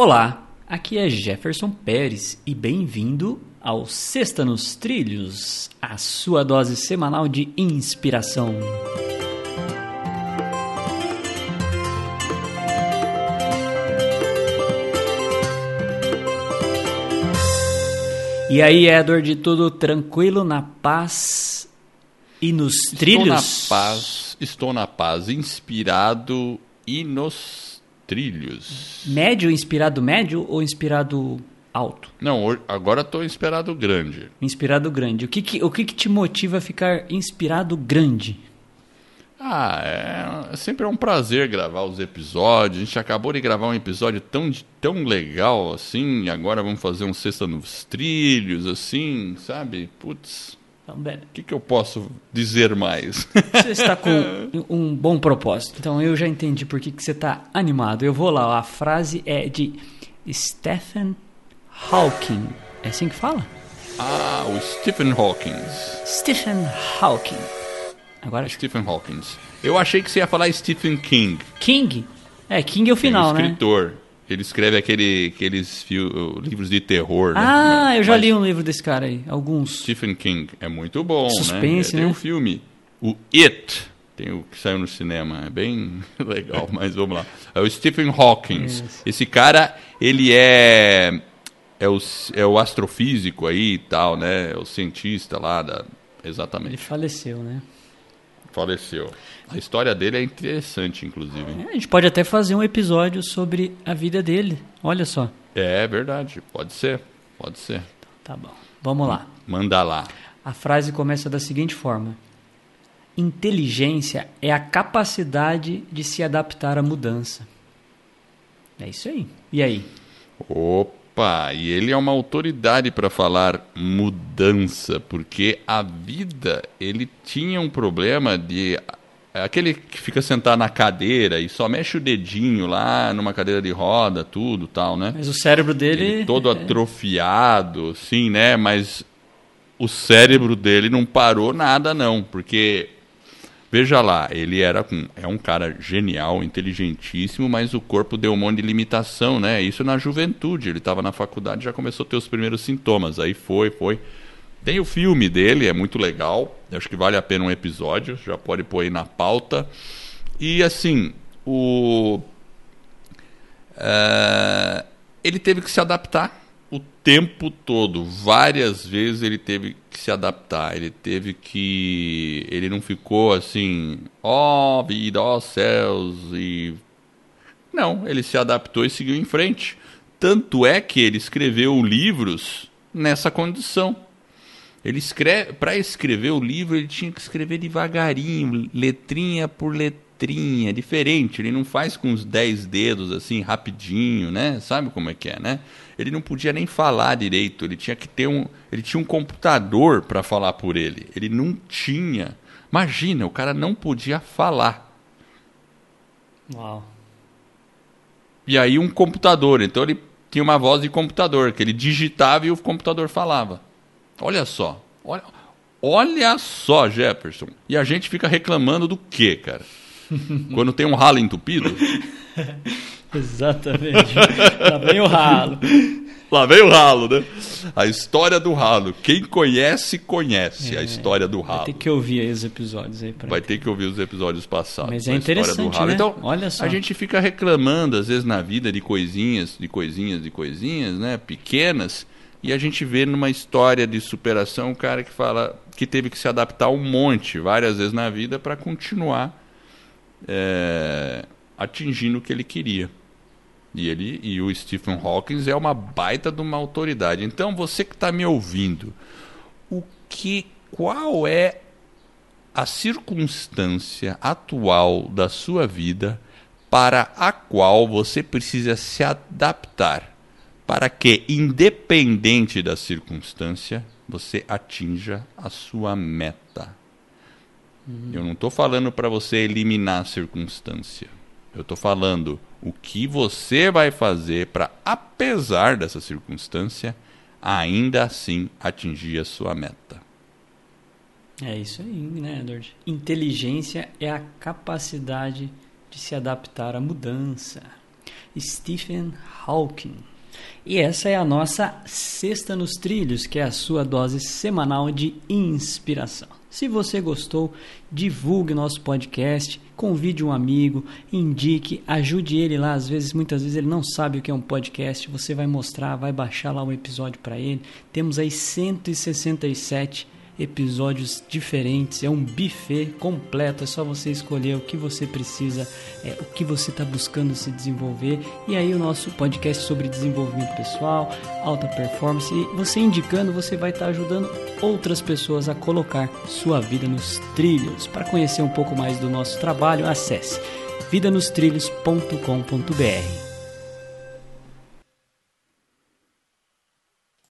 Olá, aqui é Jefferson Pérez e bem-vindo ao Sexta nos Trilhos, a sua dose semanal de inspiração. E aí, Edward, tudo tranquilo, na paz e nos trilhos? Estou na paz, estou na paz, inspirado e nos trilhos. Médio, inspirado médio ou inspirado alto? Não, agora estou inspirado grande. Inspirado grande. O que, que o que, que te motiva a ficar inspirado grande? Ah, é, sempre é um prazer gravar os episódios. A gente acabou de gravar um episódio tão, tão legal assim, agora vamos fazer um Sexta nos Trilhos, assim, sabe? Putz, bem, o que, que eu posso dizer mais? Você está com um bom propósito. Então eu já entendi por que, que você está animado. Eu vou lá. A frase é de Stephen Hawking. É assim que fala? ah, o Stephen Hawking. Stephen Hawking. Agora Stephen Hawking. Eu achei que você ia falar Stephen King. King. É, King é o final, um né? escritor. Ele escreve aquele, aqueles fio- livros de terror. né? Ah, eu já Mas li um livro desse cara aí. Alguns. Stephen King é muito bom, Suspense, né? Tem né? um filme, o It, tem o que saiu no cinema, é bem legal, mas vamos lá. É o Stephen Hawking. Isso. Esse cara, ele é é o, é o astrofísico aí e tal, né? É o cientista lá da Ele exatamente. faleceu, né? Faleceu. A história dele é interessante, inclusive. É, a gente pode até fazer um episódio sobre a vida dele. Olha só. É verdade, pode ser, pode ser. Tá bom. Vamos lá. Manda lá. A frase começa da seguinte forma: Inteligência é a capacidade de se adaptar à mudança. É isso aí. E aí? Opa, e ele é uma autoridade para falar mudança, porque a vida, ele tinha um problema de é aquele que fica sentado na cadeira e só mexe o dedinho lá numa cadeira de roda, tudo, tal, né? Mas o cérebro dele. Ele todo atrofiado, sim, né? Mas o cérebro dele não parou nada não, porque veja lá, ele era é um cara genial, inteligentíssimo, mas o corpo deu um monte de limitação, né? Isso na juventude, ele estava na faculdade, já começou a ter os primeiros sintomas, aí foi, foi. Tem o filme dele, é muito legal, acho que vale a pena um episódio, já pode pôr aí na pauta. E assim, o é, ele teve que se adaptar o tempo todo. Várias vezes ele teve que se adaptar. Ele teve que. Ele não ficou assim, ó vida, ó céus e. Não, ele se adaptou e seguiu em frente. Tanto é que ele escreveu livros nessa condição. Ele escreve, para escrever o livro, ele tinha que escrever devagarinho, letrinha por letrinha, diferente. Ele não faz com os dez dedos assim, rapidinho, né? Sabe como é que é, né? Ele não podia nem falar direito. Ele tinha que ter um, ele tinha um computador para falar por ele. Ele não tinha. Imagina, o cara não podia falar. Uau. E aí um computador. Então ele tinha uma voz de computador que ele digitava e o computador falava. Olha só. Olha, olha só, Jefferson. E a gente fica reclamando do quê, cara? Quando tem um ralo entupido? Exatamente. Lá vem o ralo. Lá vem o ralo, né? A história do ralo. Quem conhece, conhece a história do É, Vai ralo. ter que ouvir aí os episódios aí pra. Vai ter que ouvir os episódios passados. Mas é interessante, ralo. né? Então, Olha só. a gente fica reclamando, às vezes, na vida de coisinhas, de coisinhas, de coisinhas, né? Pequenas. E a gente vê numa história de superação um cara que fala que teve que se adaptar um monte, várias vezes na vida, para continuar é, atingindo o que ele queria. E ele e o Stephen Hawking é uma baita de uma autoridade. Então, você que está me ouvindo, o que, qual é a circunstância atual da sua vida para a qual você precisa se adaptar para que, independente da circunstância, você atinja a sua meta. Eu não estou falando para você eliminar a circunstância. Eu estou falando o que você vai fazer para, apesar dessa circunstância, ainda assim atingir a sua meta. É isso aí, né, Edward? Inteligência é a capacidade de se adaptar à mudança. Stephen Hawking. E essa é a nossa Sexta nos Trilhos, que é a sua dose semanal de inspiração. Se você gostou, divulgue nosso podcast, convide um amigo, indique, ajude ele lá. Às vezes, muitas vezes ele não sabe o que é um podcast. Você vai mostrar, vai baixar lá um episódio para ele. Temos aí 167 episódios diferentes, é um buffet completo, é só você escolher o que você precisa, é, o que você está buscando se desenvolver. E aí o nosso podcast sobre desenvolvimento pessoal, alta performance, e você indicando, você vai estar tá ajudando outras pessoas a colocar sua vida nos trilhos. Para conhecer um pouco mais do nosso trabalho, acesse vidanostrilhos.com.br.